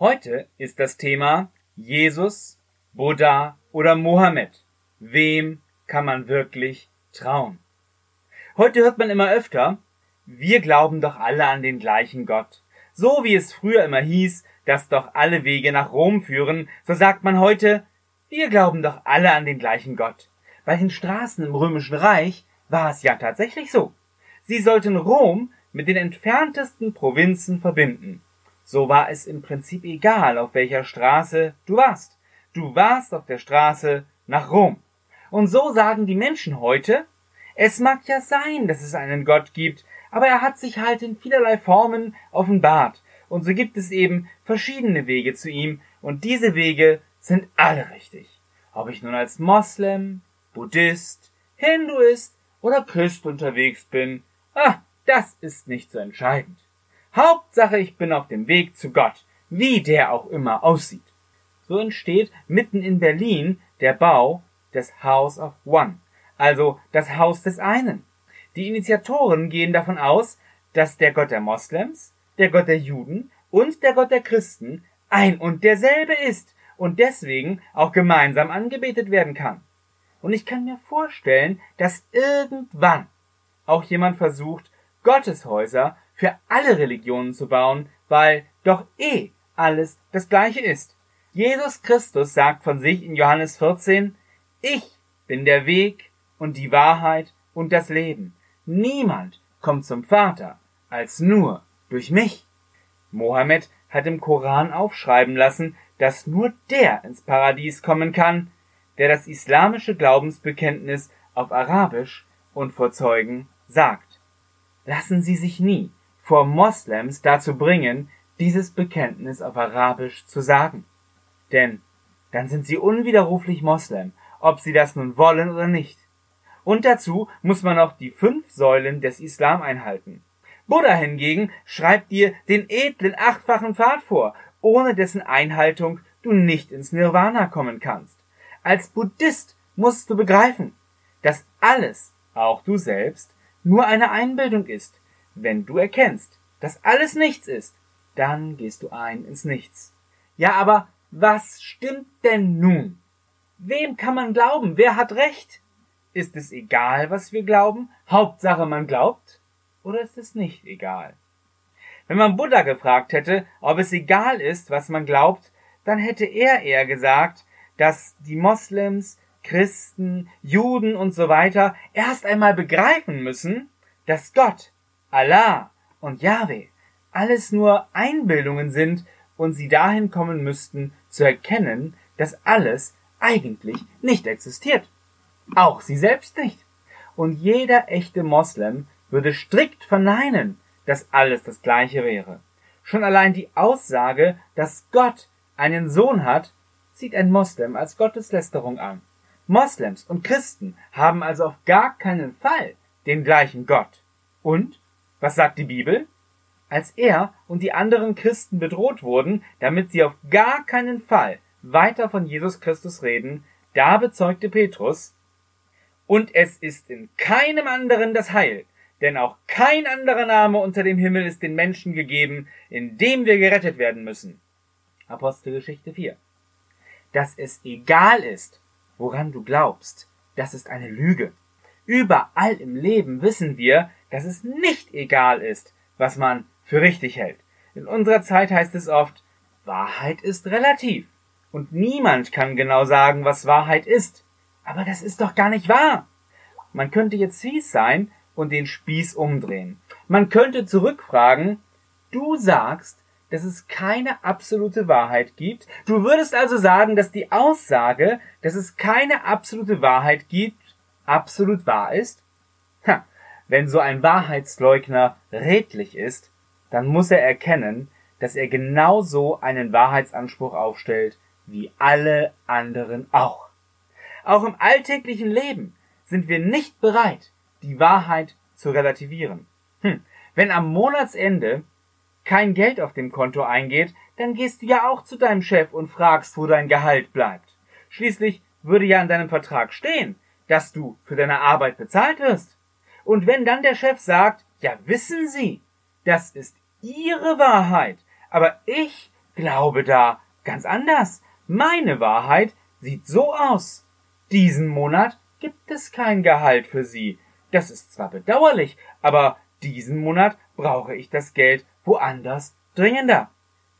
Heute ist das Thema Jesus, Buddha oder Mohammed. Wem kann man wirklich trauen? Heute hört man immer öfter, wir glauben doch alle an den gleichen Gott. So wie es früher immer hieß, dass doch alle Wege nach Rom führen, so sagt man heute, wir glauben doch alle an den gleichen Gott. Bei den Straßen im römischen Reich war es ja tatsächlich so. Sie sollten Rom mit den entferntesten Provinzen verbinden. So war es im Prinzip egal, auf welcher Straße du warst. Du warst auf der Straße nach Rom. Und so sagen die Menschen heute, es mag ja sein, dass es einen Gott gibt, aber er hat sich halt in vielerlei Formen offenbart. Und so gibt es eben verschiedene Wege zu ihm, und diese Wege sind alle richtig. Ob ich nun als Moslem, Buddhist, Hinduist oder Christ unterwegs bin, ah, das ist nicht so entscheidend. Hauptsache, ich bin auf dem Weg zu Gott, wie der auch immer aussieht. So entsteht mitten in Berlin der Bau des House of One, also das Haus des einen. Die Initiatoren gehen davon aus, dass der Gott der Moslems, der Gott der Juden und der Gott der Christen ein und derselbe ist und deswegen auch gemeinsam angebetet werden kann. Und ich kann mir vorstellen, dass irgendwann auch jemand versucht, Gotteshäuser für alle Religionen zu bauen, weil doch eh alles das gleiche ist. Jesus Christus sagt von sich in Johannes 14, ich bin der Weg und die Wahrheit und das Leben. Niemand kommt zum Vater als nur durch mich. Mohammed hat im Koran aufschreiben lassen, dass nur der ins Paradies kommen kann, der das islamische Glaubensbekenntnis auf Arabisch und vor Zeugen sagt. Lassen Sie sich nie vor Moslems dazu bringen, dieses Bekenntnis auf Arabisch zu sagen. Denn dann sind sie unwiderruflich Moslem, ob sie das nun wollen oder nicht. Und dazu muss man noch die fünf Säulen des Islam einhalten. Buddha hingegen schreibt dir den edlen achtfachen Pfad vor, ohne dessen Einhaltung du nicht ins Nirvana kommen kannst. Als Buddhist musst du begreifen, dass alles, auch du selbst, nur eine Einbildung ist, wenn du erkennst, dass alles nichts ist, dann gehst du ein ins Nichts. Ja, aber was stimmt denn nun? Wem kann man glauben? Wer hat recht? Ist es egal, was wir glauben? Hauptsache man glaubt? Oder ist es nicht egal? Wenn man Buddha gefragt hätte, ob es egal ist, was man glaubt, dann hätte er eher gesagt, dass die Moslems, Christen, Juden und so weiter erst einmal begreifen müssen, dass Gott Allah und Yahweh alles nur Einbildungen sind und sie dahin kommen müssten, zu erkennen, dass alles eigentlich nicht existiert. Auch sie selbst nicht. Und jeder echte Moslem würde strikt verneinen, dass alles das gleiche wäre. Schon allein die Aussage, dass Gott einen Sohn hat, sieht ein Moslem als Gotteslästerung an. Moslems und Christen haben also auf gar keinen Fall den gleichen Gott. Und was sagt die Bibel? Als er und die anderen Christen bedroht wurden, damit sie auf gar keinen Fall weiter von Jesus Christus reden, da bezeugte Petrus, und es ist in keinem anderen das Heil, denn auch kein anderer Name unter dem Himmel ist den Menschen gegeben, in dem wir gerettet werden müssen. Apostelgeschichte 4. Dass es egal ist, woran du glaubst, das ist eine Lüge. Überall im Leben wissen wir, dass es nicht egal ist, was man für richtig hält. In unserer Zeit heißt es oft, Wahrheit ist relativ. Und niemand kann genau sagen, was Wahrheit ist. Aber das ist doch gar nicht wahr. Man könnte jetzt fies sein und den Spieß umdrehen. Man könnte zurückfragen, du sagst, dass es keine absolute Wahrheit gibt. Du würdest also sagen, dass die Aussage, dass es keine absolute Wahrheit gibt, absolut wahr ist? Ha, wenn so ein Wahrheitsleugner redlich ist, dann muss er erkennen, dass er genauso einen Wahrheitsanspruch aufstellt wie alle anderen auch. Auch im alltäglichen Leben sind wir nicht bereit, die Wahrheit zu relativieren. Hm, wenn am Monatsende kein Geld auf dem Konto eingeht, dann gehst du ja auch zu deinem Chef und fragst, wo dein Gehalt bleibt. Schließlich würde ja in deinem Vertrag stehen, dass du für deine Arbeit bezahlt wirst. Und wenn dann der Chef sagt, ja wissen Sie, das ist Ihre Wahrheit, aber ich glaube da ganz anders. Meine Wahrheit sieht so aus. Diesen Monat gibt es kein Gehalt für Sie. Das ist zwar bedauerlich, aber diesen Monat brauche ich das Geld woanders dringender.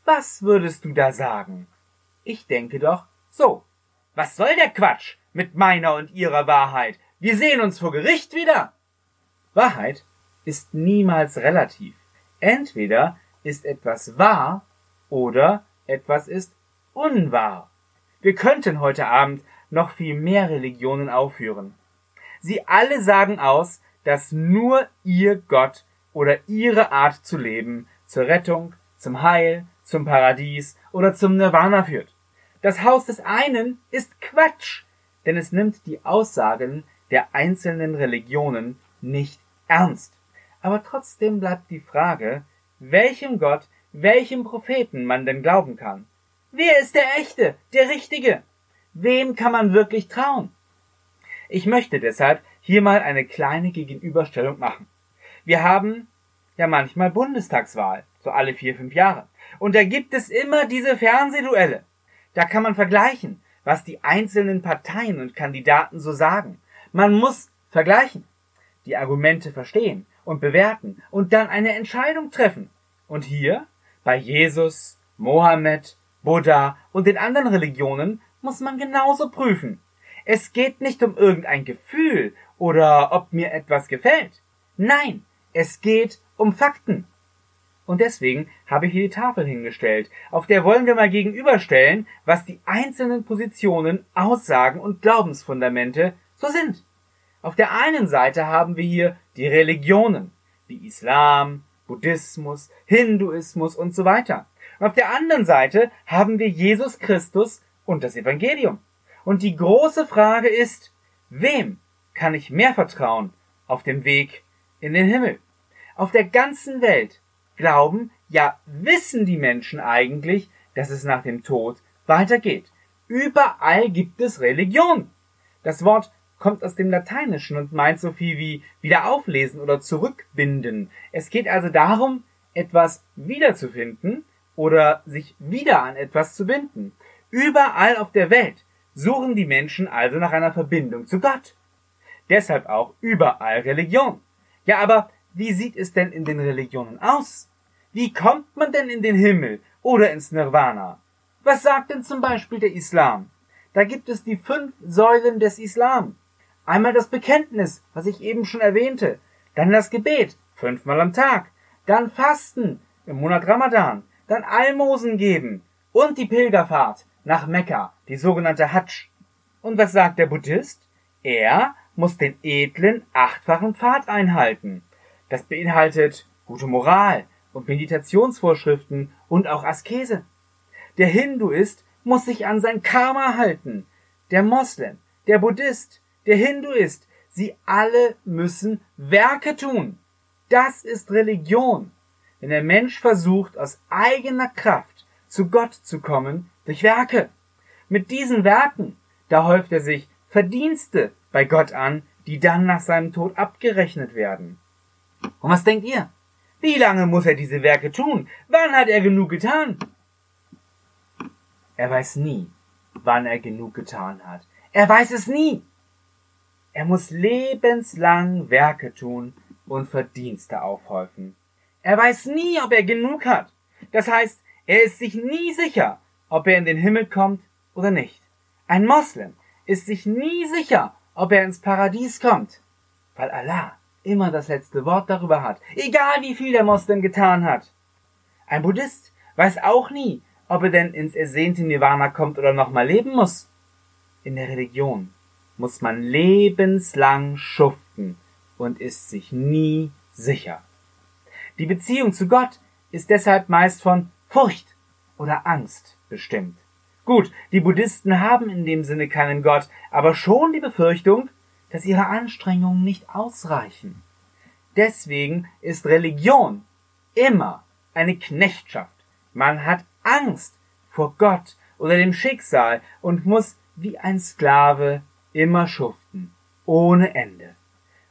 Was würdest du da sagen? Ich denke doch so. Was soll der Quatsch mit meiner und ihrer Wahrheit? Wir sehen uns vor Gericht wieder. Wahrheit ist niemals relativ. Entweder ist etwas wahr oder etwas ist unwahr. Wir könnten heute Abend noch viel mehr Religionen aufführen. Sie alle sagen aus, dass nur ihr Gott oder ihre Art zu leben zur Rettung, zum Heil, zum Paradies oder zum Nirvana führt. Das Haus des einen ist Quatsch, denn es nimmt die Aussagen der einzelnen Religionen nicht ernst. Aber trotzdem bleibt die Frage, welchem Gott, welchem Propheten man denn glauben kann. Wer ist der echte, der richtige? Wem kann man wirklich trauen? Ich möchte deshalb hier mal eine kleine Gegenüberstellung machen. Wir haben ja manchmal Bundestagswahl, so alle vier, fünf Jahre. Und da gibt es immer diese Fernsehduelle. Da kann man vergleichen, was die einzelnen Parteien und Kandidaten so sagen. Man muss vergleichen, die Argumente verstehen und bewerten und dann eine Entscheidung treffen. Und hier, bei Jesus, Mohammed, Buddha und den anderen Religionen, muss man genauso prüfen. Es geht nicht um irgendein Gefühl oder ob mir etwas gefällt. Nein, es geht um Fakten. Und deswegen habe ich hier die Tafel hingestellt. Auf der wollen wir mal gegenüberstellen, was die einzelnen Positionen, Aussagen und Glaubensfundamente so sind. Auf der einen Seite haben wir hier die Religionen, wie Islam, Buddhismus, Hinduismus und so weiter. Und auf der anderen Seite haben wir Jesus Christus und das Evangelium. Und die große Frage ist, wem kann ich mehr vertrauen auf dem Weg in den Himmel? Auf der ganzen Welt glauben, ja wissen die Menschen eigentlich, dass es nach dem Tod weitergeht. Überall gibt es Religion. Das Wort kommt aus dem Lateinischen und meint so viel wie wieder auflesen oder zurückbinden. Es geht also darum, etwas wiederzufinden oder sich wieder an etwas zu binden. Überall auf der Welt suchen die Menschen also nach einer Verbindung zu Gott. Deshalb auch überall Religion. Ja, aber wie sieht es denn in den Religionen aus? Wie kommt man denn in den Himmel oder ins Nirvana? Was sagt denn zum Beispiel der Islam? Da gibt es die fünf Säulen des Islam. Einmal das Bekenntnis, was ich eben schon erwähnte, dann das Gebet, fünfmal am Tag, dann Fasten im Monat Ramadan, dann Almosen geben und die Pilgerfahrt nach Mekka, die sogenannte Hajj. Und was sagt der Buddhist? Er muss den edlen achtfachen Pfad einhalten. Das beinhaltet gute Moral und Meditationsvorschriften und auch Askese. Der Hinduist muss sich an sein Karma halten. Der Moslem, der Buddhist, der Hinduist, sie alle müssen Werke tun. Das ist Religion. Wenn der Mensch versucht, aus eigener Kraft zu Gott zu kommen durch Werke. Mit diesen Werken, da häuft er sich Verdienste bei Gott an, die dann nach seinem Tod abgerechnet werden. Und was denkt ihr? Wie lange muss er diese Werke tun? Wann hat er genug getan? Er weiß nie, wann er genug getan hat. Er weiß es nie. Er muss lebenslang Werke tun und Verdienste aufhäufen. Er weiß nie, ob er genug hat. Das heißt, er ist sich nie sicher, ob er in den Himmel kommt oder nicht. Ein Moslem ist sich nie sicher, ob er ins Paradies kommt, weil Allah immer das letzte Wort darüber hat, egal wie viel der Moslem getan hat. Ein Buddhist weiß auch nie, ob er denn ins ersehnte Nirvana kommt oder nochmal leben muss. In der Religion muss man lebenslang schuften und ist sich nie sicher. Die Beziehung zu Gott ist deshalb meist von Furcht oder Angst bestimmt. Gut, die Buddhisten haben in dem Sinne keinen Gott, aber schon die Befürchtung, dass ihre Anstrengungen nicht ausreichen. Deswegen ist Religion immer eine Knechtschaft. Man hat Angst vor Gott oder dem Schicksal und muss wie ein Sklave immer schuften, ohne Ende.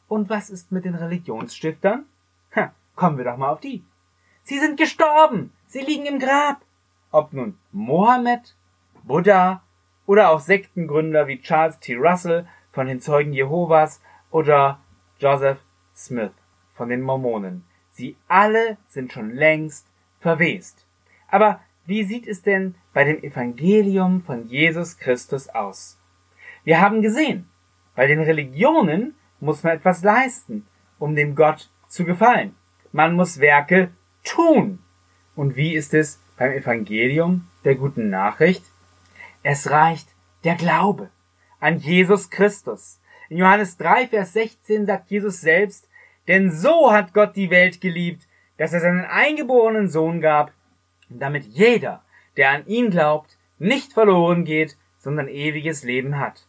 Und was ist mit den Religionsstiftern? Ha, kommen wir doch mal auf die. Sie sind gestorben, sie liegen im Grab. ob nun Mohammed, Buddha oder auch Sektengründer wie Charles T. Russell von den Zeugen Jehovas oder Joseph Smith von den Mormonen. Sie alle sind schon längst verwest. Aber wie sieht es denn bei dem Evangelium von Jesus Christus aus? Wir haben gesehen, bei den Religionen muss man etwas leisten, um dem Gott zu gefallen. Man muss Werke tun. Und wie ist es beim Evangelium der guten Nachricht? Es reicht der Glaube an Jesus Christus. In Johannes 3, Vers 16 sagt Jesus selbst, denn so hat Gott die Welt geliebt, dass er seinen eingeborenen Sohn gab, damit jeder, der an ihn glaubt, nicht verloren geht, sondern ewiges Leben hat.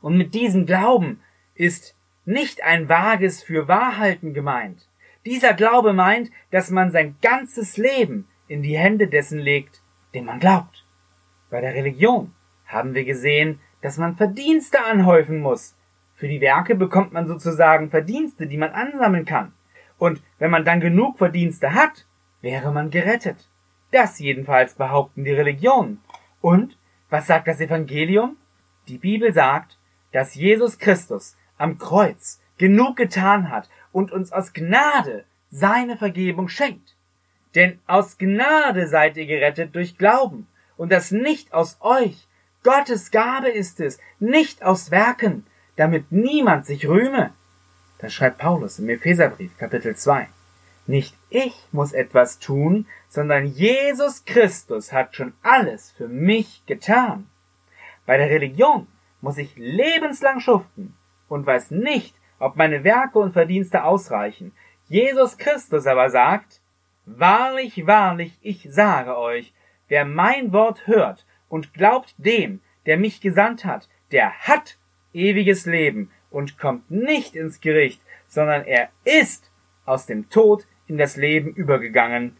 Und mit diesem Glauben ist nicht ein vages für Wahrhalten gemeint. Dieser Glaube meint, dass man sein ganzes Leben in die Hände dessen legt, dem man glaubt. Bei der Religion haben wir gesehen, dass man Verdienste anhäufen muss. Für die Werke bekommt man sozusagen Verdienste, die man ansammeln kann. Und wenn man dann genug Verdienste hat, wäre man gerettet. Das jedenfalls behaupten die Religionen. Und was sagt das Evangelium? Die Bibel sagt, dass Jesus Christus am Kreuz genug getan hat und uns aus Gnade seine Vergebung schenkt. Denn aus Gnade seid ihr gerettet durch Glauben, und das nicht aus euch. Gottes Gabe ist es, nicht aus Werken, damit niemand sich rühme. Das schreibt Paulus im Epheserbrief, Kapitel 2. Nicht ich muss etwas tun, sondern Jesus Christus hat schon alles für mich getan. Bei der Religion muss ich lebenslang schuften und weiß nicht, ob meine Werke und Verdienste ausreichen. Jesus Christus aber sagt, Wahrlich, wahrlich, ich sage euch, wer mein Wort hört und glaubt dem, der mich gesandt hat, der hat ewiges Leben und kommt nicht ins Gericht, sondern er ist aus dem Tod in das Leben übergegangen.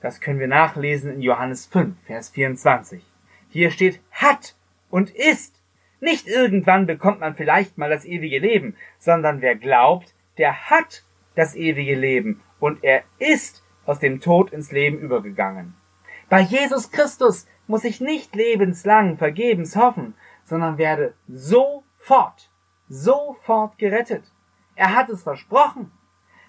Das können wir nachlesen in Johannes 5, Vers 24. Hier steht hat und ist. Nicht irgendwann bekommt man vielleicht mal das ewige Leben, sondern wer glaubt, der hat das ewige Leben und er ist aus dem Tod ins Leben übergegangen. Bei Jesus Christus muss ich nicht lebenslang vergebens hoffen, sondern werde sofort, sofort gerettet. Er hat es versprochen.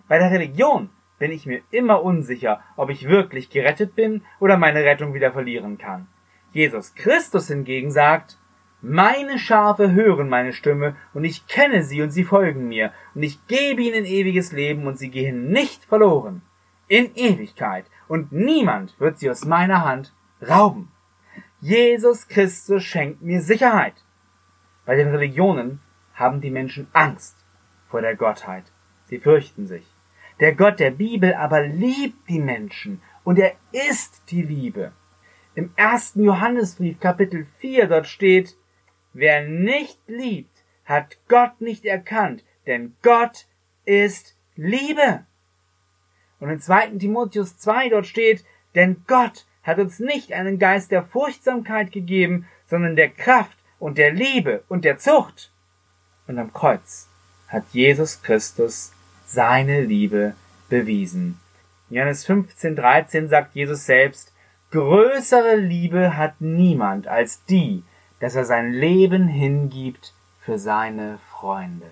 Bei der Religion bin ich mir immer unsicher, ob ich wirklich gerettet bin oder meine Rettung wieder verlieren kann. Jesus Christus hingegen sagt, meine Schafe hören meine Stimme, und ich kenne sie, und sie folgen mir, und ich gebe ihnen ewiges Leben, und sie gehen nicht verloren. In Ewigkeit, und niemand wird sie aus meiner Hand rauben. Jesus Christus schenkt mir Sicherheit. Bei den Religionen haben die Menschen Angst vor der Gottheit. Sie fürchten sich. Der Gott der Bibel aber liebt die Menschen und er ist die Liebe. Im ersten Johannesbrief Kapitel 4 dort steht, wer nicht liebt, hat Gott nicht erkannt, denn Gott ist Liebe. Und im zweiten Timotheus 2 dort steht, denn Gott hat uns nicht einen Geist der Furchtsamkeit gegeben, sondern der Kraft und der Liebe und der Zucht. Und am Kreuz hat Jesus Christus seine Liebe bewiesen. Johannes 15, 13 sagt Jesus selbst, größere Liebe hat niemand als die, dass er sein Leben hingibt für seine Freunde.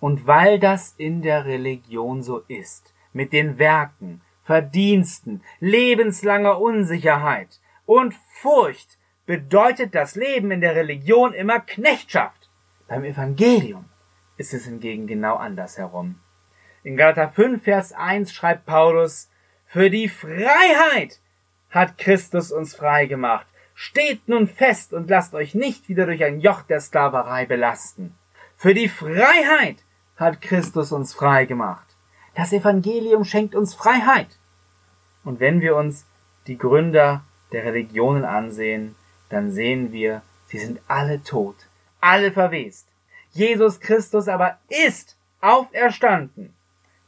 Und weil das in der Religion so ist, mit den Werken, Verdiensten, lebenslanger Unsicherheit und Furcht, bedeutet das Leben in der Religion immer Knechtschaft. Beim Evangelium ist es hingegen genau andersherum. In Galater 5, Vers 1 schreibt Paulus, für die Freiheit hat Christus uns frei gemacht. Steht nun fest und lasst euch nicht wieder durch ein Joch der Sklaverei belasten. Für die Freiheit hat Christus uns frei gemacht. Das Evangelium schenkt uns Freiheit. Und wenn wir uns die Gründer der Religionen ansehen, dann sehen wir, sie sind alle tot, alle verwest. Jesus Christus aber ist auferstanden.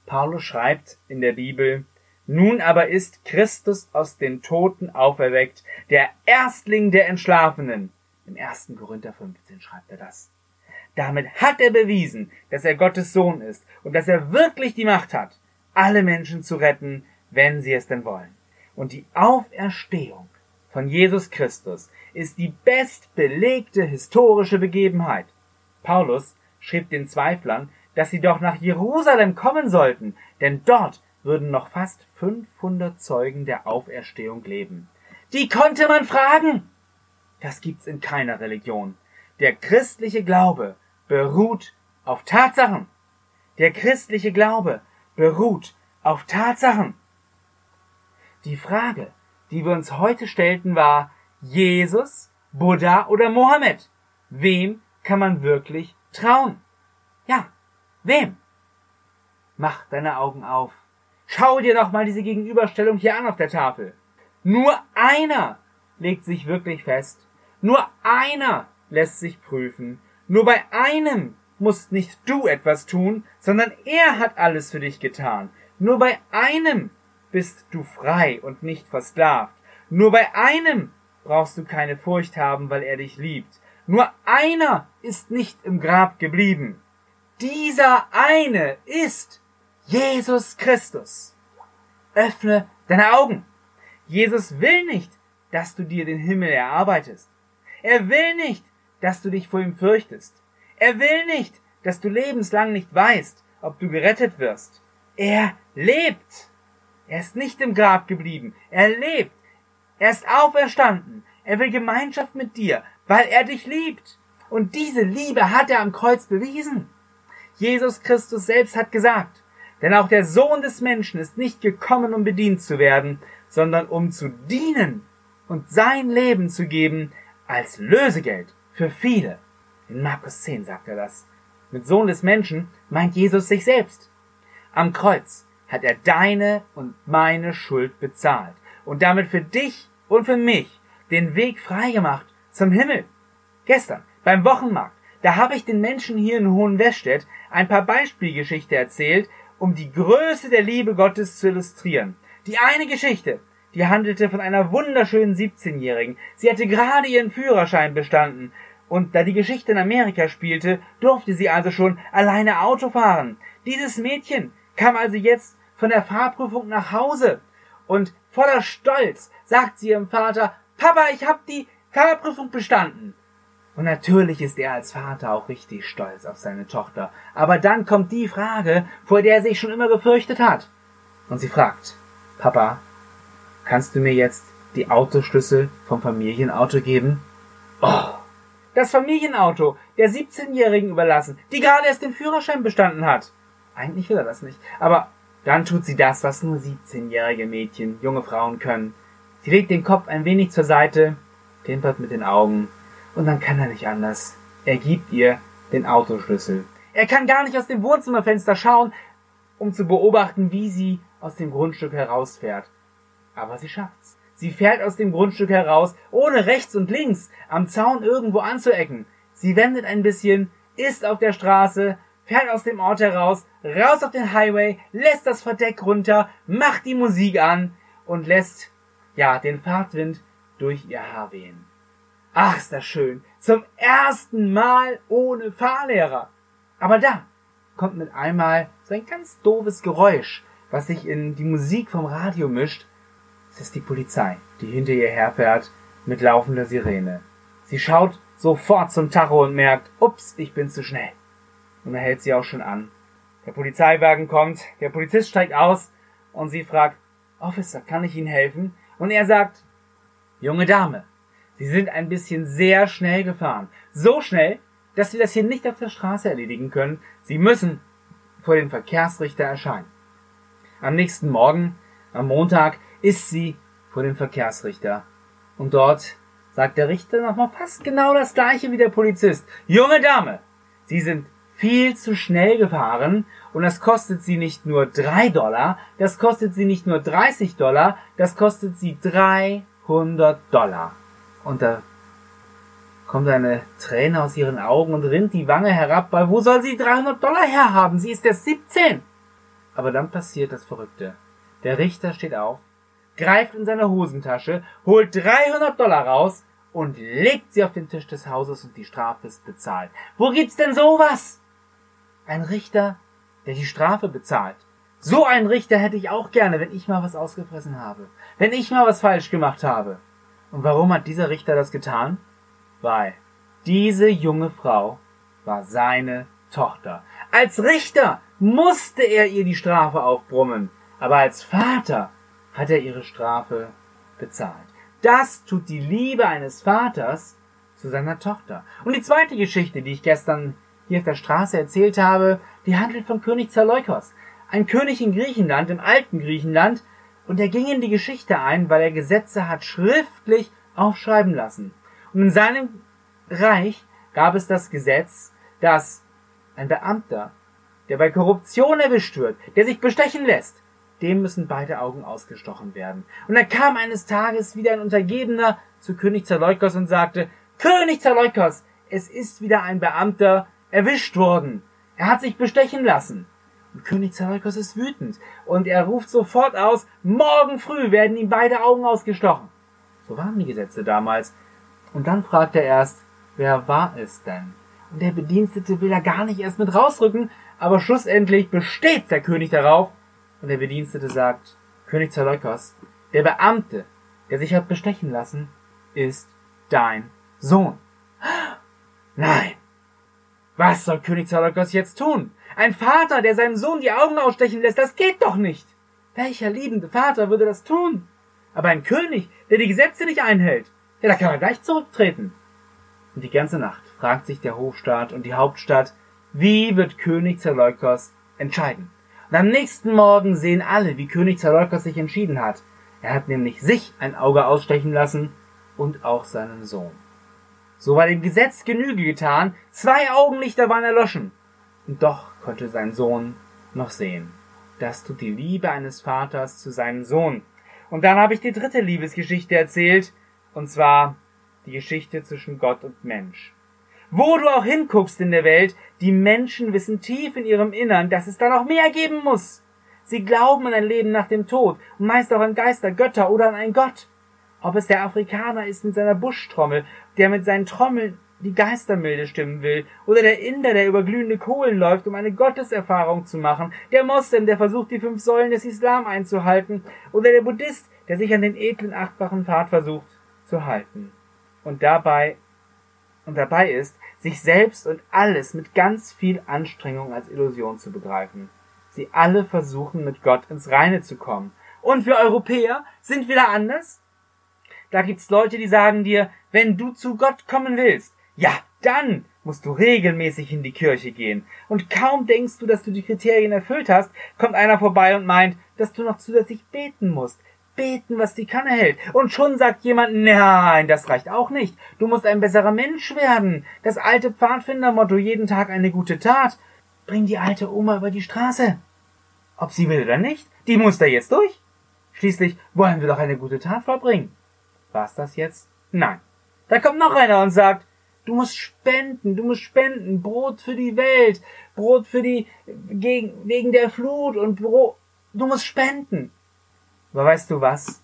Paulus schreibt in der Bibel, nun aber ist Christus aus den Toten auferweckt, der Erstling der Entschlafenen. Im 1. Korinther 15 schreibt er das. Damit hat er bewiesen, dass er Gottes Sohn ist und dass er wirklich die Macht hat, alle Menschen zu retten, wenn sie es denn wollen. Und die Auferstehung von Jesus Christus ist die bestbelegte historische Begebenheit. Paulus schrieb den Zweiflern, dass sie doch nach Jerusalem kommen sollten, denn dort würden noch fast 500 Zeugen der Auferstehung leben. Die konnte man fragen. Das gibt's in keiner Religion. Der christliche Glaube beruht auf Tatsachen. Der christliche Glaube beruht auf Tatsachen. Die Frage, die wir uns heute stellten, war Jesus, Buddha oder Mohammed. Wem kann man wirklich trauen? Ja, wem? Mach deine Augen auf. Schau dir doch mal diese Gegenüberstellung hier an auf der Tafel. Nur einer legt sich wirklich fest. Nur einer lässt sich prüfen. Nur bei einem musst nicht du etwas tun, sondern er hat alles für dich getan. Nur bei einem bist du frei und nicht versklavt. Nur bei einem brauchst du keine Furcht haben, weil er dich liebt. Nur einer ist nicht im Grab geblieben. Dieser eine ist Jesus Christus. Öffne deine Augen. Jesus will nicht, dass du dir den Himmel erarbeitest. Er will nicht, dass du dich vor ihm fürchtest. Er will nicht, dass du lebenslang nicht weißt, ob du gerettet wirst. Er lebt. Er ist nicht im Grab geblieben. Er lebt. Er ist auferstanden. Er will Gemeinschaft mit dir, weil er dich liebt. Und diese Liebe hat er am Kreuz bewiesen. Jesus Christus selbst hat gesagt, denn auch der Sohn des Menschen ist nicht gekommen, um bedient zu werden, sondern um zu dienen und sein Leben zu geben als Lösegeld für viele. In Markus 10 sagt er das. Mit Sohn des Menschen meint Jesus sich selbst. Am Kreuz hat er deine und meine Schuld bezahlt und damit für dich und für mich den Weg freigemacht zum Himmel. Gestern beim Wochenmarkt, da habe ich den Menschen hier in Hohenwestedt ein paar Beispielgeschichte erzählt, um die Größe der Liebe Gottes zu illustrieren. Die eine Geschichte, die handelte von einer wunderschönen 17-Jährigen. Sie hatte gerade ihren Führerschein bestanden. Und da die Geschichte in Amerika spielte, durfte sie also schon alleine Auto fahren. Dieses Mädchen kam also jetzt von der Fahrprüfung nach Hause. Und voller Stolz sagt sie ihrem Vater, Papa, ich hab die Fahrprüfung bestanden. Und natürlich ist er als Vater auch richtig stolz auf seine Tochter. Aber dann kommt die Frage, vor der er sich schon immer gefürchtet hat. Und sie fragt, Papa, kannst du mir jetzt die Autoschlüssel vom Familienauto geben? Oh, das Familienauto der 17-Jährigen überlassen, die gerade erst den Führerschein bestanden hat. Eigentlich will er das nicht. Aber dann tut sie das, was nur 17-jährige Mädchen, junge Frauen können. Sie legt den Kopf ein wenig zur Seite, klimpert mit den Augen und dann kann er nicht anders. Er gibt ihr den Autoschlüssel. Er kann gar nicht aus dem Wohnzimmerfenster schauen, um zu beobachten, wie sie aus dem Grundstück herausfährt. Aber sie schafft's. Sie fährt aus dem Grundstück heraus, ohne rechts und links am Zaun irgendwo anzuecken. Sie wendet ein bisschen, ist auf der Straße, fährt aus dem Ort heraus, raus auf den Highway, lässt das Verdeck runter, macht die Musik an und lässt, ja, den Fahrtwind durch ihr Haar wehen. Ach, ist das schön. Zum ersten Mal ohne Fahrlehrer. Aber da kommt mit einmal so ein ganz doofes Geräusch, was sich in die Musik vom Radio mischt. Es ist die Polizei, die hinter ihr herfährt mit laufender Sirene. Sie schaut sofort zum Tacho und merkt, ups, ich bin zu schnell. Und er hält sie auch schon an. Der Polizeiwagen kommt, der Polizist steigt aus und sie fragt, Officer, kann ich Ihnen helfen? Und er sagt, junge Dame, Sie sind ein bisschen sehr schnell gefahren. So schnell, dass Sie das hier nicht auf der Straße erledigen können. Sie müssen vor dem Verkehrsrichter erscheinen. Am nächsten Morgen, am Montag, ist sie vor dem Verkehrsrichter. Und dort sagt der Richter nochmal fast genau das gleiche wie der Polizist. Junge Dame, Sie sind viel zu schnell gefahren und das kostet Sie nicht nur drei Dollar, das kostet Sie nicht nur 30 Dollar, das kostet Sie 300 Dollar und da kommt eine Träne aus ihren Augen und rinnt die Wange herab, weil wo soll sie 300 Dollar herhaben? Sie ist erst 17. Aber dann passiert das Verrückte. Der Richter steht auf, greift in seine Hosentasche, holt 300 Dollar raus und legt sie auf den Tisch des Hauses und die Strafe ist bezahlt. Wo gibt's denn sowas? Ein Richter, der die Strafe bezahlt. So einen Richter hätte ich auch gerne, wenn ich mal was ausgefressen habe. Wenn ich mal was falsch gemacht habe. Und warum hat dieser Richter das getan? Weil diese junge Frau war seine Tochter. Als Richter musste er ihr die Strafe aufbrummen, aber als Vater hat er ihre Strafe bezahlt. Das tut die Liebe eines Vaters zu seiner Tochter. Und die zweite Geschichte, die ich gestern hier auf der Straße erzählt habe, die handelt von König Zaleukos. Ein König in Griechenland, im alten Griechenland, und er ging in die Geschichte ein, weil er Gesetze hat schriftlich aufschreiben lassen. Und in seinem Reich gab es das Gesetz, dass ein Beamter, der bei Korruption erwischt wird, der sich bestechen lässt, dem müssen beide Augen ausgestochen werden. Und da kam eines Tages wieder ein Untergebener zu König Zaleukos und sagte, König Zaleukos, es ist wieder ein Beamter erwischt worden. Er hat sich bestechen lassen. Und König Zaleukos ist wütend und er ruft sofort aus, morgen früh werden ihm beide Augen ausgestochen. So waren die Gesetze damals. Und dann fragt er erst, wer war es denn? Und der Bedienstete will er gar nicht erst mit rausrücken, aber schlussendlich besteht der König darauf, und der Bedienstete sagt, König Zaleukos, der Beamte, der sich hat bestechen lassen, ist dein Sohn. Nein. Was soll König Zaleukos jetzt tun? Ein Vater, der seinem Sohn die Augen ausstechen lässt, das geht doch nicht. Welcher liebende Vater würde das tun? Aber ein König, der die Gesetze nicht einhält, ja, da kann er gleich zurücktreten. Und die ganze Nacht fragt sich der Hofstaat und die Hauptstadt, wie wird König Zaleukos entscheiden? Und am nächsten Morgen sehen alle, wie König Zaleukos sich entschieden hat. Er hat nämlich sich ein Auge ausstechen lassen und auch seinen Sohn. So war dem Gesetz Genüge getan, zwei Augenlichter waren erloschen. Und doch konnte sein Sohn noch sehen. Das tut die Liebe eines Vaters zu seinem Sohn. Und dann habe ich die dritte Liebesgeschichte erzählt, und zwar die Geschichte zwischen Gott und Mensch. Wo du auch hinguckst in der Welt, die Menschen wissen tief in ihrem Innern, dass es da noch mehr geben muss. Sie glauben an ein Leben nach dem Tod meist auch an Geister, Götter oder an einen Gott. Ob es der Afrikaner ist mit seiner Buschtrommel, der mit seinen Trommeln die Geistermilde stimmen will, oder der Inder, der über glühende Kohlen läuft, um eine Gotteserfahrung zu machen, der Moslem, der versucht, die fünf Säulen des Islam einzuhalten, oder der Buddhist, der sich an den edlen achtfachen Pfad versucht zu halten. Und dabei und dabei ist, sich selbst und alles mit ganz viel Anstrengung als Illusion zu begreifen. Sie alle versuchen mit Gott ins Reine zu kommen. Und wir Europäer sind wieder anders? Da gibt's Leute, die sagen dir, wenn du zu Gott kommen willst, ja, dann musst du regelmäßig in die Kirche gehen. Und kaum denkst du, dass du die Kriterien erfüllt hast, kommt einer vorbei und meint, dass du noch zusätzlich beten musst, beten, was die Kanne hält. Und schon sagt jemand, nein, das reicht auch nicht. Du musst ein besserer Mensch werden. Das alte Pfadfindermotto, jeden Tag eine gute Tat. Bring die alte Oma über die Straße. Ob sie will oder nicht, die muss da jetzt durch. Schließlich wollen wir doch eine gute Tat vollbringen. War's das jetzt? Nein. Da kommt noch einer und sagt, du musst spenden, du musst spenden, Brot für die Welt, Brot für die, gegen, wegen der Flut und Brot, du musst spenden. Aber weißt du was?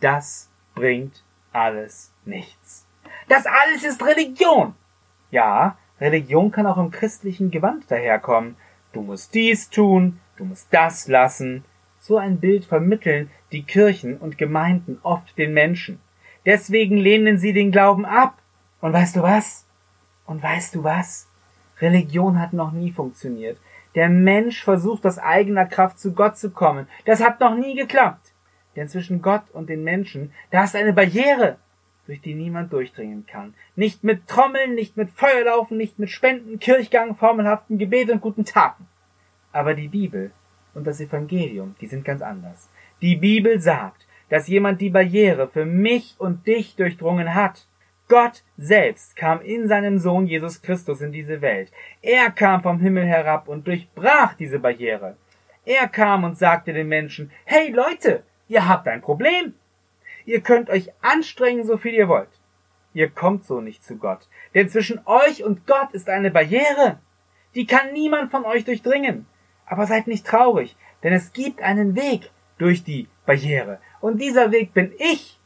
Das bringt alles nichts. Das alles ist Religion. Ja, Religion kann auch im christlichen Gewand daherkommen. Du musst dies tun, du musst das lassen. So ein Bild vermitteln die Kirchen und Gemeinden oft den Menschen. Deswegen lehnen sie den Glauben ab. Und weißt du was? Und weißt du was? Religion hat noch nie funktioniert. Der Mensch versucht aus eigener Kraft zu Gott zu kommen. Das hat noch nie geklappt. Denn zwischen Gott und den Menschen, da ist eine Barriere, durch die niemand durchdringen kann. Nicht mit Trommeln, nicht mit Feuerlaufen, nicht mit Spenden, Kirchgang, formelhaften Gebet und guten Taten. Aber die Bibel und das Evangelium, die sind ganz anders. Die Bibel sagt, dass jemand die Barriere für mich und dich durchdrungen hat. Gott selbst kam in seinem Sohn Jesus Christus in diese Welt. Er kam vom Himmel herab und durchbrach diese Barriere. Er kam und sagte den Menschen, hey Leute, Ihr habt ein Problem. Ihr könnt euch anstrengen, so viel ihr wollt. Ihr kommt so nicht zu Gott. Denn zwischen euch und Gott ist eine Barriere. Die kann niemand von euch durchdringen. Aber seid nicht traurig, denn es gibt einen Weg durch die Barriere. Und dieser Weg bin ich.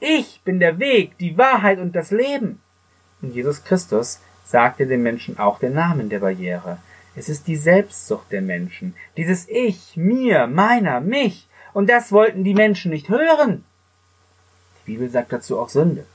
Ich bin der Weg, die Wahrheit und das Leben. Und Jesus Christus sagte den Menschen auch den Namen der Barriere. Es ist die Selbstsucht der Menschen. Dieses Ich, mir, meiner, mich. Und das wollten die Menschen nicht hören. Die Bibel sagt dazu auch Sünde.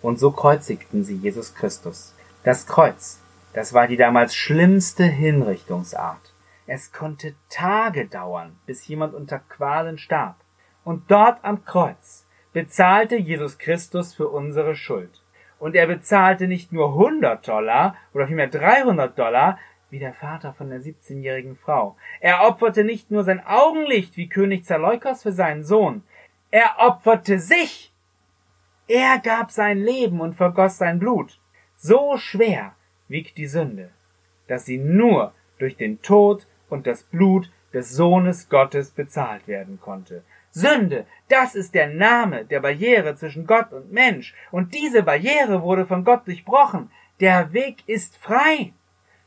Und so kreuzigten sie Jesus Christus. Das Kreuz, das war die damals schlimmste Hinrichtungsart. Es konnte Tage dauern, bis jemand unter Qualen starb. Und dort am Kreuz bezahlte Jesus Christus für unsere Schuld. Und er bezahlte nicht nur 100 Dollar oder vielmehr 300 Dollar, wie der Vater von der 17-jährigen Frau. Er opferte nicht nur sein Augenlicht wie König Zaleukos für seinen Sohn. Er opferte sich. Er gab sein Leben und vergoss sein Blut. So schwer wiegt die Sünde, dass sie nur durch den Tod und das Blut des Sohnes Gottes bezahlt werden konnte. Sünde, das ist der Name der Barriere zwischen Gott und Mensch, und diese Barriere wurde von Gott durchbrochen. Der Weg ist frei.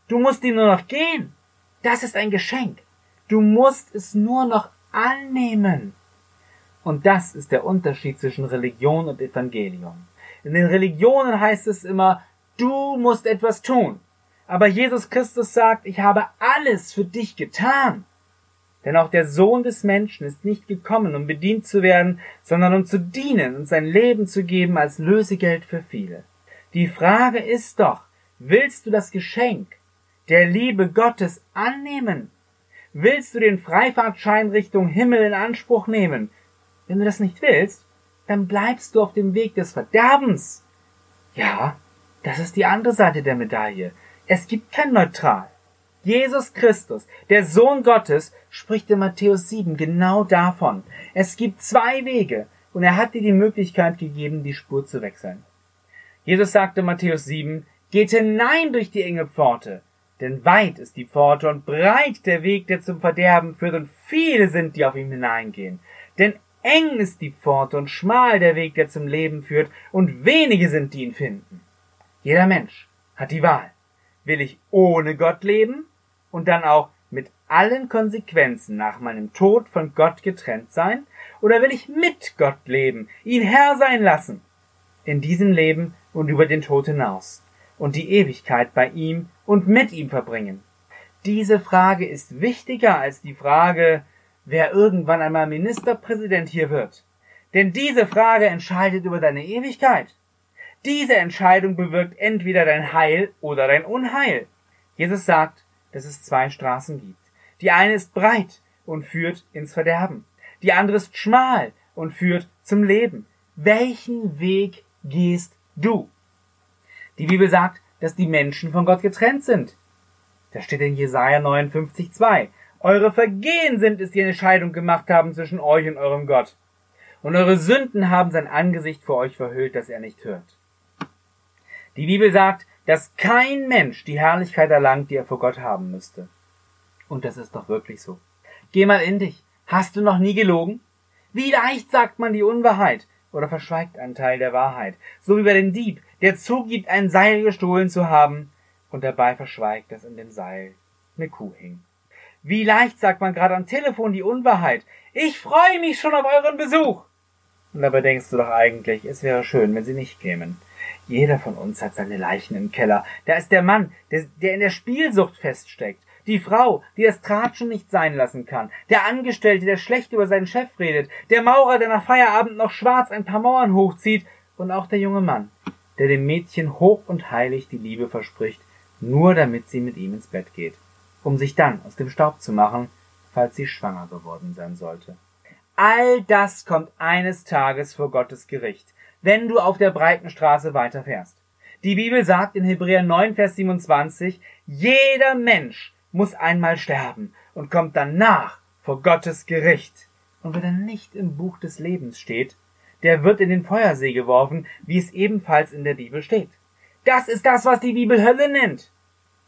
Du musst ihn nur noch gehen. Das ist ein Geschenk. Du musst es nur noch annehmen. Und das ist der Unterschied zwischen Religion und Evangelium. In den Religionen heißt es immer, du musst etwas tun. Aber Jesus Christus sagt, ich habe alles für dich getan. Denn auch der Sohn des Menschen ist nicht gekommen, um bedient zu werden, sondern um zu dienen und sein Leben zu geben als Lösegeld für viele. Die Frage ist doch, willst du das Geschenk der Liebe Gottes annehmen? Willst du den Freifahrtschein Richtung Himmel in Anspruch nehmen? Wenn du das nicht willst, dann bleibst du auf dem Weg des Verderbens. Ja, das ist die andere Seite der Medaille. Es gibt kein Neutral. Jesus Christus, der Sohn Gottes, spricht in Matthäus 7 genau davon. Es gibt zwei Wege und er hat dir die Möglichkeit gegeben, die Spur zu wechseln. Jesus sagte Matthäus 7, geht hinein durch die enge Pforte, denn weit ist die Pforte und breit der Weg, der zum Verderben führt, und viele sind, die auf ihm hineingehen. Denn eng ist die Pforte und schmal der Weg, der zum Leben führt, und wenige sind, die ihn finden. Jeder Mensch hat die Wahl. Will ich ohne Gott leben und dann auch mit allen Konsequenzen nach meinem Tod von Gott getrennt sein? Oder will ich mit Gott leben, ihn Herr sein lassen? In diesem Leben und über den Tod hinaus und die Ewigkeit bei ihm und mit ihm verbringen? Diese Frage ist wichtiger als die Frage, wer irgendwann einmal Ministerpräsident hier wird. Denn diese Frage entscheidet über deine Ewigkeit. Diese Entscheidung bewirkt entweder dein Heil oder dein Unheil. Jesus sagt, dass es zwei Straßen gibt. Die eine ist breit und führt ins Verderben. Die andere ist schmal und führt zum Leben. Welchen Weg gehst du? Die Bibel sagt, dass die Menschen von Gott getrennt sind. Das steht in Jesaja 59,2. Eure Vergehen sind es, die eine Scheidung gemacht haben zwischen euch und eurem Gott. Und eure Sünden haben sein Angesicht vor euch verhüllt, dass er nicht hört. Die Bibel sagt, dass kein Mensch die Herrlichkeit erlangt, die er vor Gott haben müsste. Und das ist doch wirklich so. Geh mal in dich. Hast du noch nie gelogen? Wie leicht sagt man die Unwahrheit oder verschweigt einen Teil der Wahrheit. So wie bei dem Dieb, der zugibt, ein Seil gestohlen zu haben und dabei verschweigt, dass in dem Seil eine Kuh hing. Wie leicht sagt man gerade am Telefon die Unwahrheit. Ich freue mich schon auf euren Besuch. Und dabei denkst du doch eigentlich, es wäre schön, wenn sie nicht kämen. Jeder von uns hat seine Leichen im Keller. Da ist der Mann, der, der in der Spielsucht feststeckt. Die Frau, die das Tratschen nicht sein lassen kann. Der Angestellte, der schlecht über seinen Chef redet. Der Maurer, der nach Feierabend noch schwarz ein paar Mauern hochzieht. Und auch der junge Mann, der dem Mädchen hoch und heilig die Liebe verspricht, nur damit sie mit ihm ins Bett geht, um sich dann aus dem Staub zu machen, falls sie schwanger geworden sein sollte. All das kommt eines Tages vor Gottes Gericht wenn du auf der breiten Straße weiterfährst. Die Bibel sagt in Hebräer 9, Vers 27, jeder Mensch muss einmal sterben und kommt danach vor Gottes Gericht. Und wenn er nicht im Buch des Lebens steht, der wird in den Feuersee geworfen, wie es ebenfalls in der Bibel steht. Das ist das, was die Bibel Hölle nennt.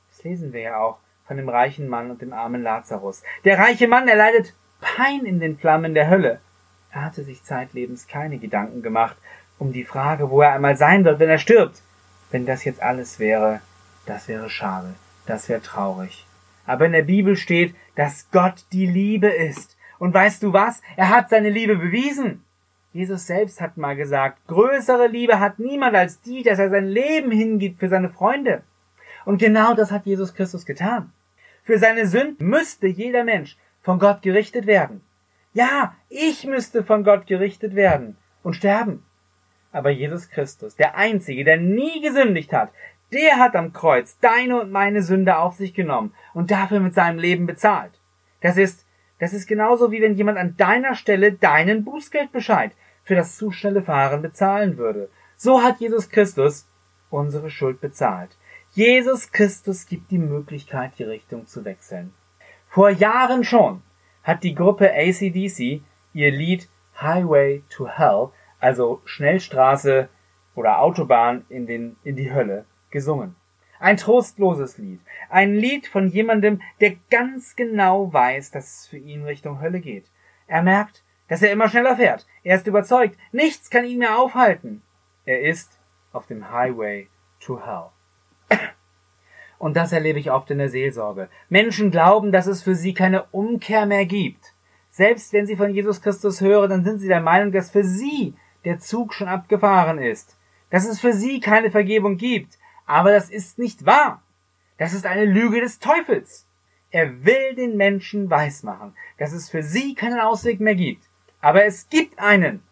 Das lesen wir ja auch von dem reichen Mann und dem armen Lazarus. Der reiche Mann erleidet Pein in den Flammen der Hölle. Er hatte sich zeitlebens keine Gedanken gemacht, um die Frage, wo er einmal sein wird, wenn er stirbt. Wenn das jetzt alles wäre, das wäre schade, das wäre traurig. Aber in der Bibel steht, dass Gott die Liebe ist. Und weißt du was? Er hat seine Liebe bewiesen. Jesus selbst hat mal gesagt, größere Liebe hat niemand als die, dass er sein Leben hingibt für seine Freunde. Und genau das hat Jesus Christus getan. Für seine Sünden müsste jeder Mensch von Gott gerichtet werden. Ja, ich müsste von Gott gerichtet werden und sterben. Aber Jesus Christus, der Einzige, der nie gesündigt hat, der hat am Kreuz deine und meine Sünde auf sich genommen und dafür mit seinem Leben bezahlt. Das ist, das ist genauso wie wenn jemand an deiner Stelle deinen Bußgeldbescheid für das zu schnelle Fahren bezahlen würde. So hat Jesus Christus unsere Schuld bezahlt. Jesus Christus gibt die Möglichkeit, die Richtung zu wechseln. Vor Jahren schon hat die Gruppe ACDC ihr Lied Highway to Hell, also Schnellstraße oder Autobahn in, den, in die Hölle, gesungen. Ein trostloses Lied. Ein Lied von jemandem, der ganz genau weiß, dass es für ihn Richtung Hölle geht. Er merkt, dass er immer schneller fährt. Er ist überzeugt, nichts kann ihn mehr aufhalten. Er ist auf dem Highway to Hell. Und das erlebe ich oft in der Seelsorge. Menschen glauben, dass es für sie keine Umkehr mehr gibt. Selbst wenn sie von Jesus Christus hören, dann sind sie der Meinung, dass für sie der Zug schon abgefahren ist. Dass es für sie keine Vergebung gibt. Aber das ist nicht wahr. Das ist eine Lüge des Teufels. Er will den Menschen weismachen, dass es für sie keinen Ausweg mehr gibt. Aber es gibt einen.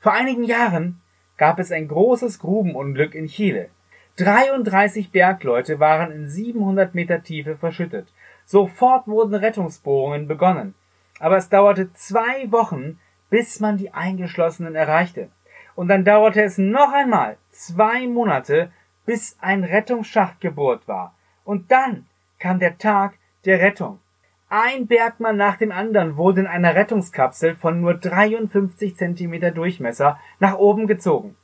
Vor einigen Jahren gab es ein großes Grubenunglück in Chile. 33 Bergleute waren in 700 Meter Tiefe verschüttet. Sofort wurden Rettungsbohrungen begonnen. Aber es dauerte zwei Wochen, bis man die Eingeschlossenen erreichte. Und dann dauerte es noch einmal zwei Monate, bis ein Rettungsschacht gebohrt war. Und dann kam der Tag der Rettung. Ein Bergmann nach dem anderen wurde in einer Rettungskapsel von nur 53 Zentimeter Durchmesser nach oben gezogen.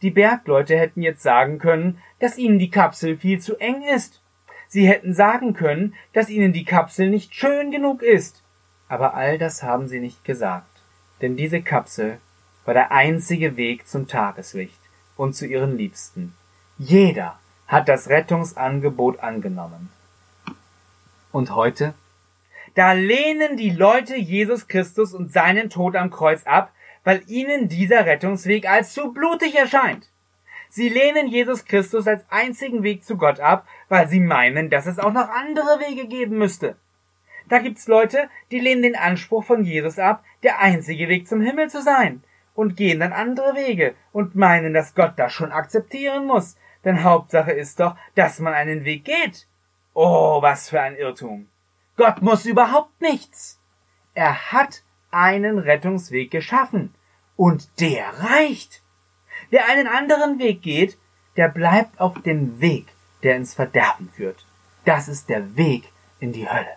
Die Bergleute hätten jetzt sagen können, dass ihnen die Kapsel viel zu eng ist. Sie hätten sagen können, dass ihnen die Kapsel nicht schön genug ist. Aber all das haben sie nicht gesagt. Denn diese Kapsel war der einzige Weg zum Tageslicht und zu ihren Liebsten. Jeder hat das Rettungsangebot angenommen. Und heute? Da lehnen die Leute Jesus Christus und seinen Tod am Kreuz ab, weil ihnen dieser Rettungsweg als zu blutig erscheint. Sie lehnen Jesus Christus als einzigen Weg zu Gott ab, weil sie meinen, dass es auch noch andere Wege geben müsste. Da gibt's Leute, die lehnen den Anspruch von Jesus ab, der einzige Weg zum Himmel zu sein, und gehen dann andere Wege und meinen, dass Gott das schon akzeptieren muss, denn Hauptsache ist doch, dass man einen Weg geht. Oh, was für ein Irrtum. Gott muss überhaupt nichts. Er hat einen Rettungsweg geschaffen. Und der reicht. Wer einen anderen Weg geht, der bleibt auf dem Weg, der ins Verderben führt. Das ist der Weg in die Hölle.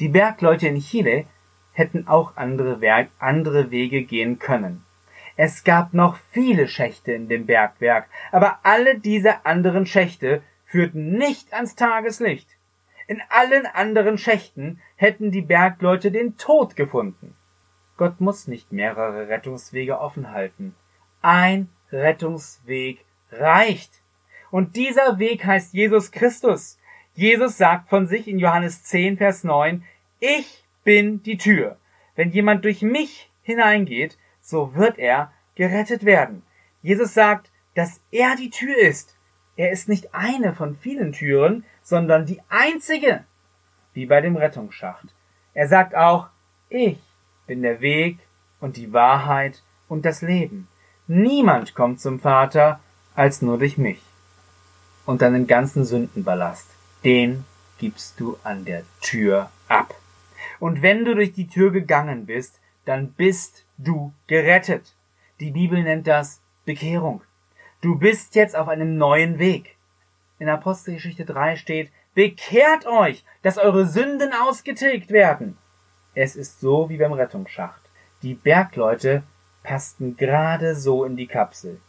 Die Bergleute in Chile hätten auch andere, Werk, andere Wege gehen können. Es gab noch viele Schächte in dem Bergwerk, aber alle diese anderen Schächte führten nicht ans Tageslicht. In allen anderen Schächten hätten die Bergleute den Tod gefunden. Gott muss nicht mehrere Rettungswege offen halten. Ein Rettungsweg reicht. Und dieser Weg heißt Jesus Christus. Jesus sagt von sich in Johannes 10, Vers 9, ich bin die Tür. Wenn jemand durch mich hineingeht, so wird er gerettet werden. Jesus sagt, dass er die Tür ist. Er ist nicht eine von vielen Türen, sondern die einzige, wie bei dem Rettungsschacht. Er sagt auch, ich bin der Weg und die Wahrheit und das Leben. Niemand kommt zum Vater als nur durch mich. Und deinen ganzen Sündenballast, den gibst du an der Tür ab. Und wenn du durch die Tür gegangen bist, dann bist du gerettet. Die Bibel nennt das Bekehrung. Du bist jetzt auf einem neuen Weg. In Apostelgeschichte 3 steht, bekehrt euch, dass eure Sünden ausgetilgt werden. Es ist so wie beim Rettungsschacht. Die Bergleute passten gerade so in die Kapsel.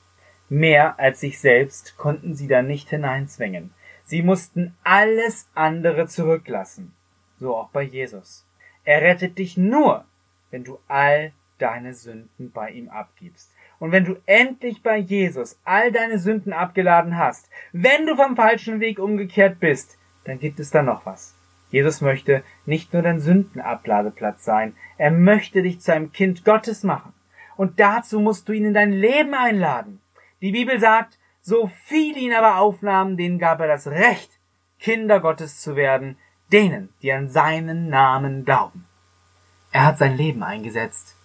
Mehr als sich selbst konnten sie da nicht hineinzwängen. Sie mussten alles andere zurücklassen. So auch bei Jesus. Er rettet dich nur, wenn du all deine Sünden bei ihm abgibst. Und wenn du endlich bei Jesus all deine Sünden abgeladen hast, wenn du vom falschen Weg umgekehrt bist, dann gibt es da noch was. Jesus möchte nicht nur dein Sündenabladeplatz sein, er möchte dich zu einem Kind Gottes machen. Und dazu musst du ihn in dein Leben einladen. Die Bibel sagt, so viele ihn aber aufnahmen, denen gab er das Recht, Kinder Gottes zu werden, denen, die an seinen Namen glauben. Er hat sein Leben eingesetzt,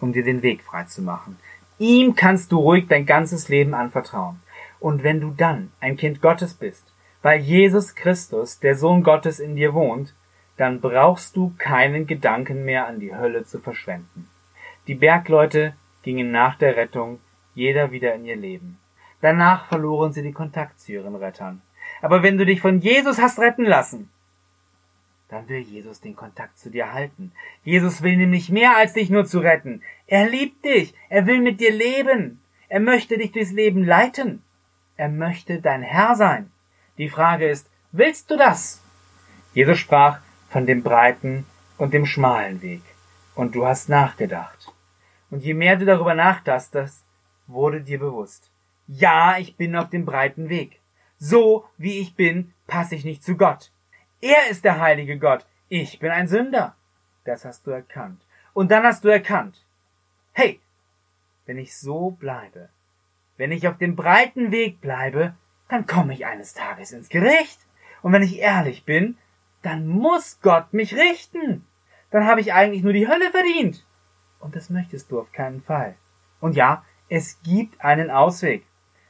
um dir den Weg frei zu machen. Ihm kannst du ruhig dein ganzes Leben anvertrauen. Und wenn du dann ein Kind Gottes bist, weil Jesus Christus, der Sohn Gottes, in dir wohnt, dann brauchst du keinen Gedanken mehr an die Hölle zu verschwenden. Die Bergleute gingen nach der Rettung jeder wieder in ihr Leben. Danach verloren sie den Kontakt zu ihren Rettern. Aber wenn du dich von Jesus hast retten lassen, dann will Jesus den Kontakt zu dir halten. Jesus will nämlich mehr als dich nur zu retten. Er liebt dich. Er will mit dir leben. Er möchte dich durchs Leben leiten. Er möchte dein Herr sein. Die Frage ist, willst du das? Jesus sprach von dem breiten und dem schmalen Weg. Und du hast nachgedacht. Und je mehr du darüber nachtastest, wurde dir bewusst. Ja, ich bin auf dem breiten Weg. So wie ich bin, passe ich nicht zu Gott. Er ist der heilige Gott. Ich bin ein Sünder. Das hast du erkannt. Und dann hast du erkannt. Hey, wenn ich so bleibe, wenn ich auf dem breiten Weg bleibe, dann komme ich eines Tages ins Gericht. Und wenn ich ehrlich bin, dann muss Gott mich richten. Dann habe ich eigentlich nur die Hölle verdient. Und das möchtest du auf keinen Fall. Und ja, es gibt einen Ausweg.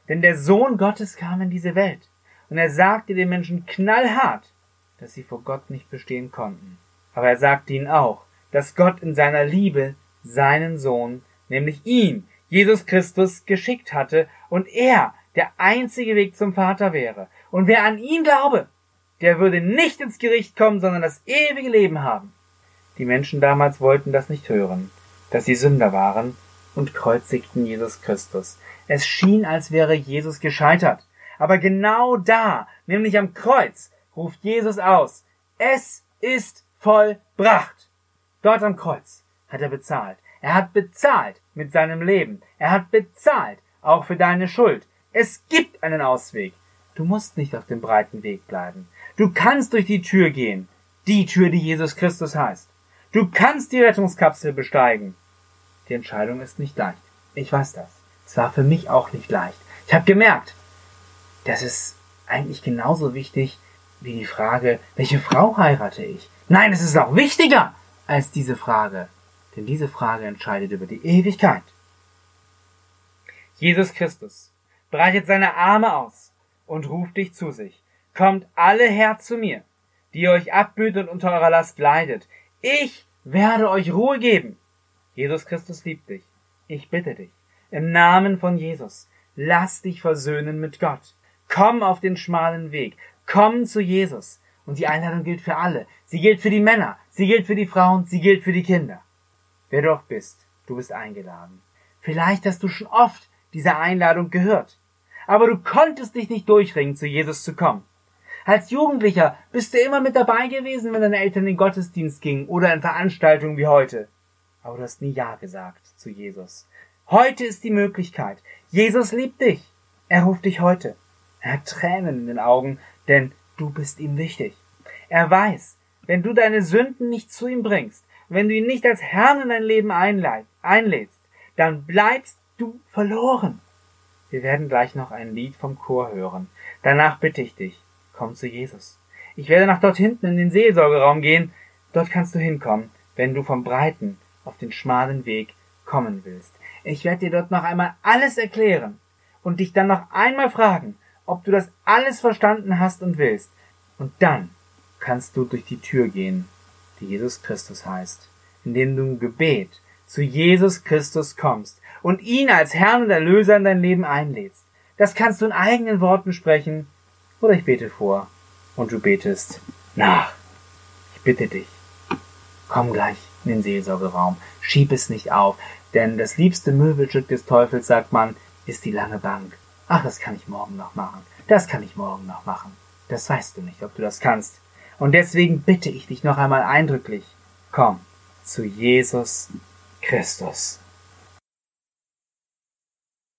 Denn der Sohn Gottes kam in diese Welt. Und er sagte den Menschen knallhart, dass sie vor Gott nicht bestehen konnten. Aber er sagte ihnen auch, dass Gott in seiner Liebe seinen Sohn, nämlich ihn, Jesus Christus, geschickt hatte und er der einzige Weg zum Vater wäre. Und wer an ihn glaube, der würde nicht ins Gericht kommen, sondern das ewige Leben haben. Die Menschen damals wollten das nicht hören, dass sie Sünder waren und kreuzigten Jesus Christus. Es schien, als wäre Jesus gescheitert. Aber genau da, nämlich am Kreuz, ruft Jesus aus, es ist vollbracht. Dort am Kreuz hat er bezahlt. Er hat bezahlt mit seinem Leben. Er hat bezahlt auch für deine Schuld. Es gibt einen Ausweg. Du musst nicht auf dem breiten Weg bleiben. Du kannst durch die Tür gehen. Die Tür, die Jesus Christus heißt. Du kannst die Rettungskapsel besteigen. Die Entscheidung ist nicht leicht. Ich weiß das. Es war für mich auch nicht leicht. Ich habe gemerkt, das ist eigentlich genauso wichtig wie die Frage, welche Frau heirate ich? Nein, es ist noch wichtiger als diese Frage, denn diese Frage entscheidet über die Ewigkeit. Jesus Christus breitet seine Arme aus und ruft dich zu sich. Kommt alle her zu mir, die euch abbüht und unter eurer Last leidet. Ich werde euch Ruhe geben. Jesus Christus liebt dich. Ich bitte dich. Im Namen von Jesus. Lass dich versöhnen mit Gott. Komm auf den schmalen Weg. Komm zu Jesus. Und die Einladung gilt für alle. Sie gilt für die Männer, sie gilt für die Frauen, sie gilt für die Kinder. Wer du auch bist, du bist eingeladen. Vielleicht hast du schon oft diese Einladung gehört. Aber du konntest dich nicht durchringen, zu Jesus zu kommen. Als Jugendlicher bist du immer mit dabei gewesen, wenn deine Eltern in den Gottesdienst gingen oder in Veranstaltungen wie heute. Aber du hast nie Ja gesagt zu Jesus. Heute ist die Möglichkeit. Jesus liebt dich. Er ruft dich heute. Er hat Tränen in den Augen, denn du bist ihm wichtig. Er weiß, wenn du deine Sünden nicht zu ihm bringst, wenn du ihn nicht als Herrn in dein Leben einlädst, dann bleibst du verloren. Wir werden gleich noch ein Lied vom Chor hören. Danach bitte ich dich, komm zu Jesus. Ich werde nach dort hinten in den Seelsorgeraum gehen. Dort kannst du hinkommen, wenn du vom breiten auf den schmalen Weg kommen willst. Ich werde dir dort noch einmal alles erklären und dich dann noch einmal fragen, ob du das alles verstanden hast und willst. Und dann kannst du durch die Tür gehen, die Jesus Christus heißt, indem du im Gebet zu Jesus Christus kommst und ihn als Herrn und Erlöser in dein Leben einlädst. Das kannst du in eigenen Worten sprechen oder ich bete vor und du betest nach. Ich bitte dich, komm gleich in den Seelsorgeraum, schieb es nicht auf, denn das liebste Möbelstück des Teufels, sagt man, ist die lange Bank. Ach, das kann ich morgen noch machen. Das kann ich morgen noch machen. Das weißt du nicht, ob du das kannst. Und deswegen bitte ich dich noch einmal eindrücklich, komm zu Jesus Christus.